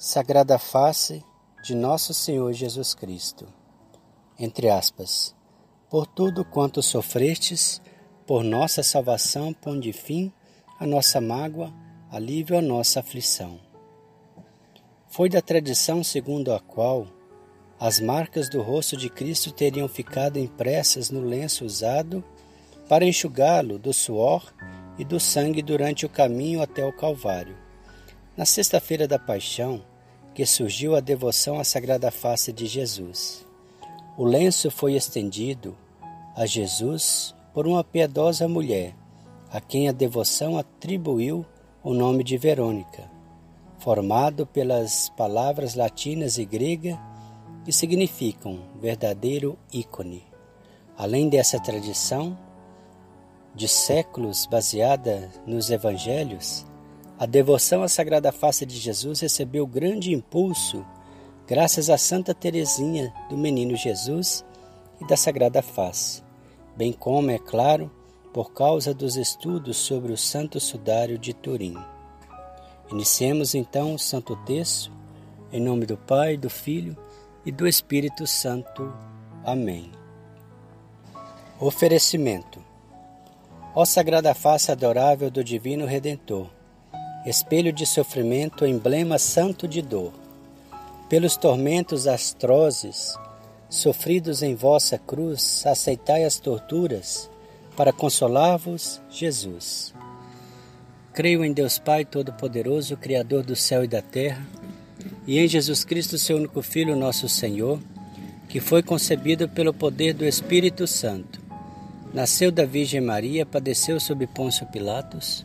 Sagrada Face de Nosso Senhor Jesus Cristo. Entre aspas. Por tudo quanto sofrestes, por nossa salvação, ponde fim a nossa mágoa, alívio a nossa aflição. Foi da tradição segundo a qual as marcas do rosto de Cristo teriam ficado impressas no lenço usado para enxugá-lo do suor e do sangue durante o caminho até o Calvário. Na sexta-feira da Paixão, que surgiu a devoção à Sagrada Face de Jesus. O lenço foi estendido a Jesus por uma piedosa mulher, a quem a devoção atribuiu o nome de Verônica, formado pelas palavras latinas e grega que significam verdadeiro ícone. Além dessa tradição de séculos baseada nos evangelhos, a devoção à Sagrada Face de Jesus recebeu grande impulso graças a Santa Teresinha do Menino Jesus e da Sagrada Face, bem como, é claro, por causa dos estudos sobre o Santo Sudário de Turim. Iniciemos então o Santo Texto, em nome do Pai, do Filho e do Espírito Santo. Amém. Oferecimento. Ó Sagrada Face adorável do Divino Redentor, espelho de sofrimento, emblema santo de dor. Pelos tormentos astrozes sofridos em vossa cruz, aceitai as torturas para consolar-vos, Jesus. Creio em Deus Pai Todo-Poderoso, Criador do céu e da terra, e em Jesus Cristo, seu único Filho, nosso Senhor, que foi concebido pelo poder do Espírito Santo. Nasceu da Virgem Maria, padeceu sob Pôncio Pilatos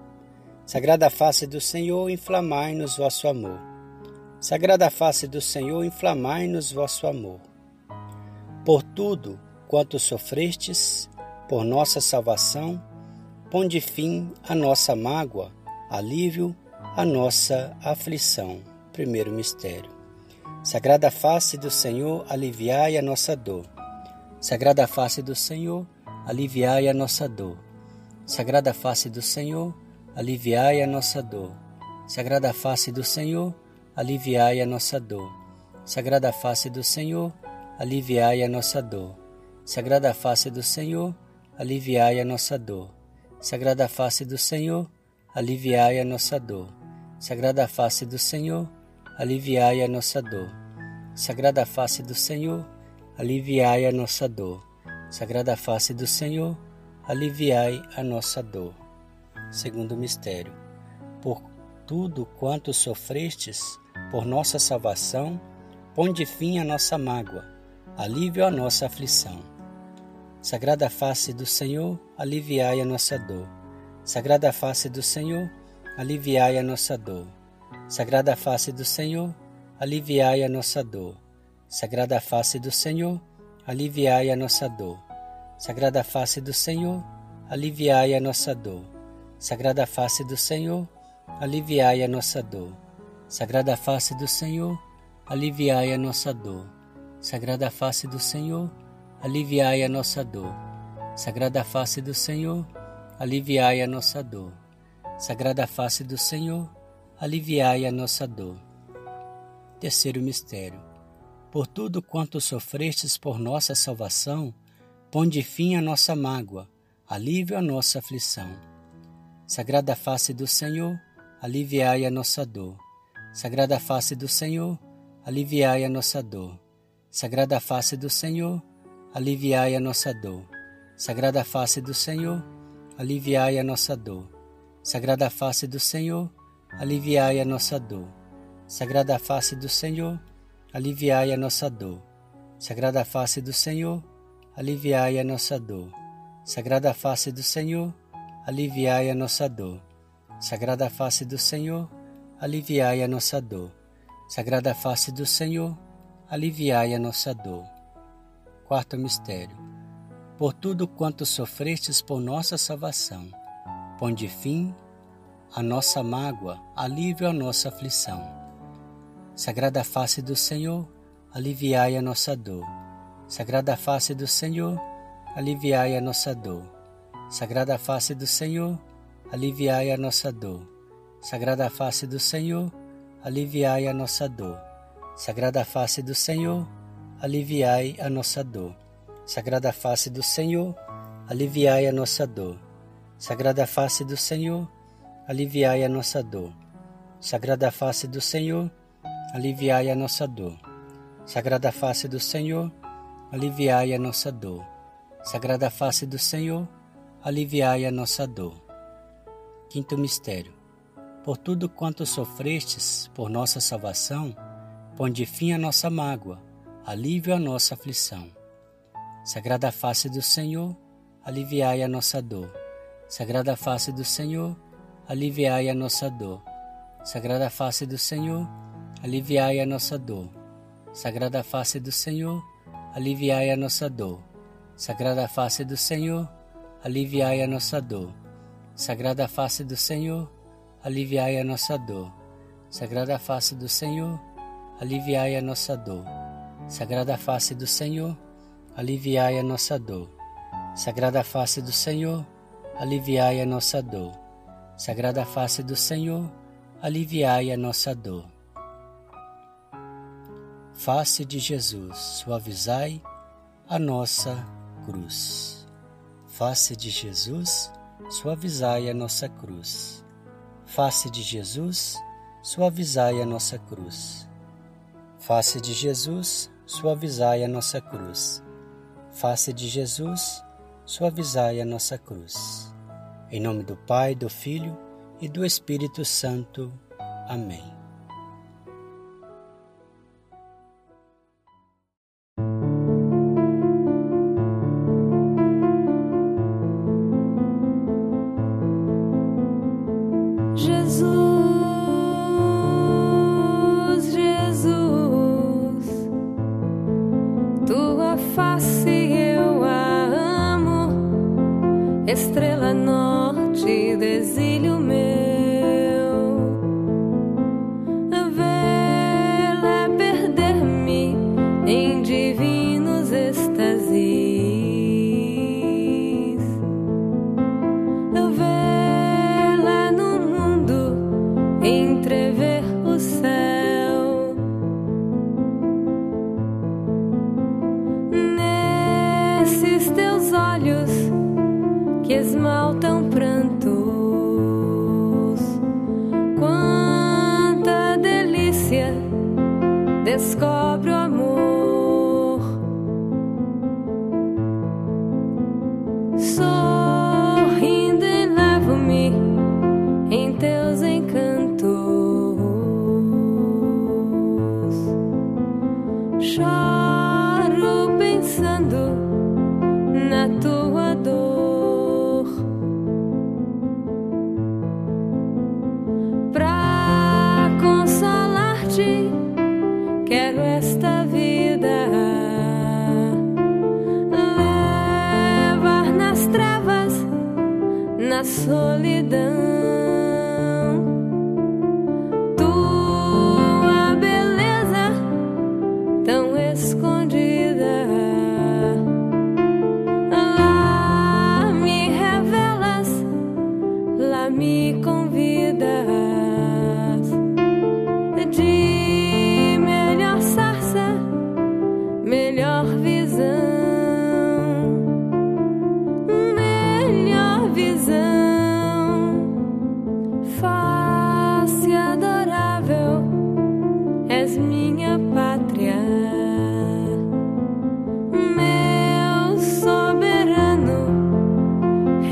Sagrada face do Senhor, inflamai-nos vosso amor. Sagrada face do Senhor, inflamai-nos vosso amor. Por tudo quanto sofrestes, por nossa salvação, ponde fim à nossa mágoa, alívio à nossa aflição. Primeiro mistério. Sagrada face do Senhor, aliviai a nossa dor. Sagrada face do Senhor, aliviai a nossa dor. Sagrada face do Senhor, aliviai a nossa dor. Sagrada face do Senhor, aliviai a nossa dor. Sagrada face do Senhor, aliviai a nossa dor. Sagrada face do Senhor, aliviai a nossa dor. Sagrada face do Senhor, aliviai a nossa dor. Sagrada face do Senhor, aliviai a nossa dor. Sagrada face do Senhor, aliviai a nossa dor. Sagrada face do Senhor, aliviai a nossa dor. Segundo mistério. Por tudo quanto sofrestes por nossa salvação, ponde fim à nossa mágoa, alívio à nossa aflição. Sagrada face do Senhor, aliviai a nossa dor. Sagrada face do Senhor, aliviai a nossa dor. Sagrada face do Senhor, aliviai a nossa dor. Sagrada face do Senhor, aliviai a nossa dor. Sagrada face do Senhor, aliviai a nossa dor. Sagrada face do Senhor, aliviai a nossa dor. Sagrada face do Senhor, aliviai a nossa dor. Sagrada face do Senhor, aliviai a nossa dor. Sagrada face do Senhor, aliviai a nossa dor. Sagrada face do Senhor, aliviai a nossa dor. Terceiro mistério. Por tudo quanto sofrestes por nossa salvação, ponde fim à nossa mágoa, alívio à nossa aflição. Sagrada face do Senhor, aliviai a nossa dor. Sagrada face do Senhor, aliviai a nossa dor. Sagrada face do Senhor, aliviai a nossa dor. Sagrada face do Senhor, aliviai a nossa dor. Sagrada face do Senhor, aliviai a nossa dor. Sagrada face do Senhor, aliviai a nossa dor. Sagrada face do Senhor, aliviai a nossa dor. Sagrada face do Senhor, aliviai a nossa dor. Sagrada face do Senhor, aliviai a nossa dor. Sagrada face do Senhor, aliviai a nossa dor. Quarto mistério. Por tudo quanto sofrestes por nossa salvação, ponde fim à nossa mágoa, alívio à nossa aflição. Sagrada face do Senhor, aliviai a nossa dor. Sagrada face do Senhor, aliviai a nossa dor. Sagrada face do Senhor, aliviai a nossa dor. Sagrada face do Senhor, aliviai a nossa dor. Sagrada face do Senhor, aliviai a nossa dor. Sagrada face do Senhor, aliviai a nossa dor. Sagrada face do Senhor, aliviai a nossa dor. Sagrada face do Senhor, aliviai a nossa dor. Sagrada face do Senhor, aliviai a nossa dor. Sagrada face do Senhor, aliviai a nossa dor. Quinto mistério. Por tudo quanto sofrestes por nossa salvação, ponde fim à nossa mágoa, alívio à nossa aflição. Sagrada face do Senhor, aliviai a nossa dor. Sagrada face do Senhor, aliviai a nossa dor. Sagrada face do Senhor, aliviai a nossa dor. Sagrada face do Senhor, aliviai a nossa dor. Sagrada face do Senhor, aliviai a nossa dor. Sagrada face do Senhor, aliviai a nossa dor. Sagrada face do Senhor, aliviai a nossa dor. Sagrada face do Senhor, aliviai a nossa dor. Sagrada face do Senhor, aliviai a nossa dor. Sagrada face do Senhor, aliviai a nossa dor. Face de Jesus, suavizai a nossa cruz. Face de Jesus, suavizai a nossa cruz. Face de Jesus, suavizai a nossa cruz. Face de Jesus, suavizai a nossa cruz. Face de Jesus, suavizai a nossa cruz. Em nome do Pai, do Filho e do Espírito Santo. Amém. det skal quero esta vida levar nas trevas, na solidão.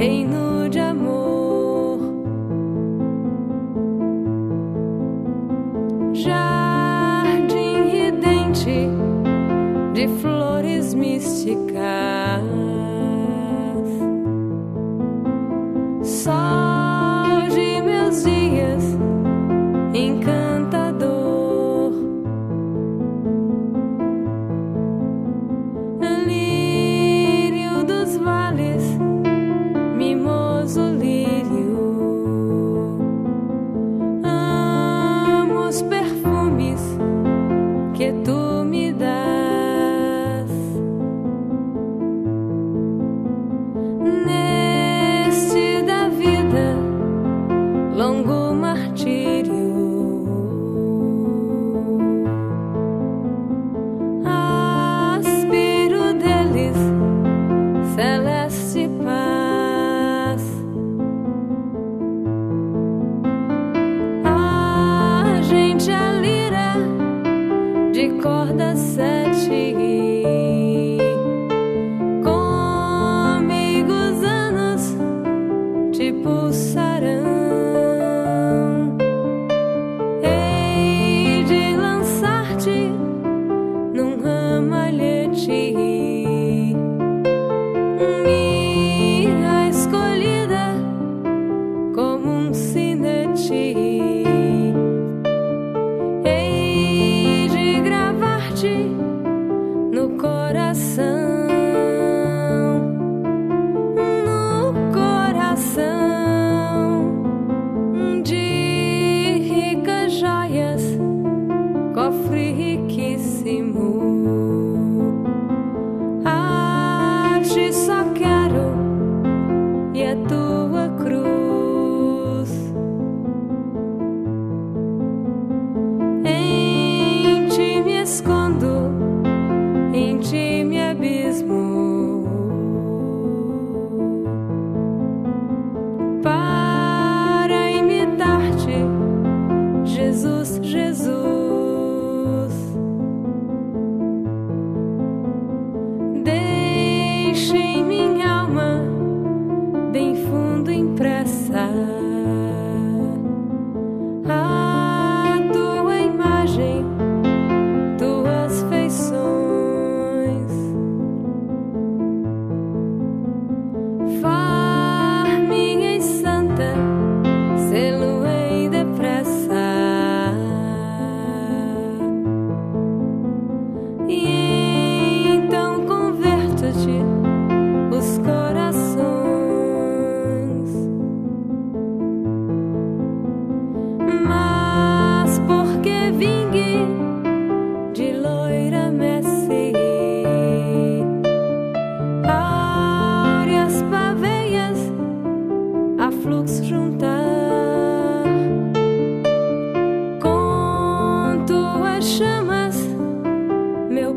ain't longo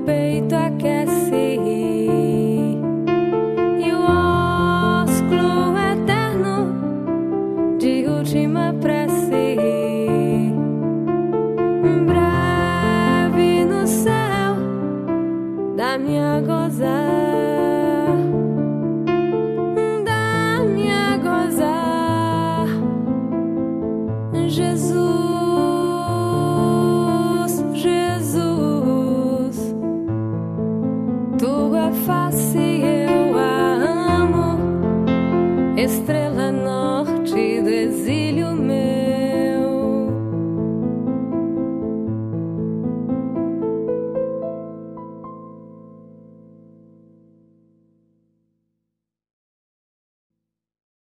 被断。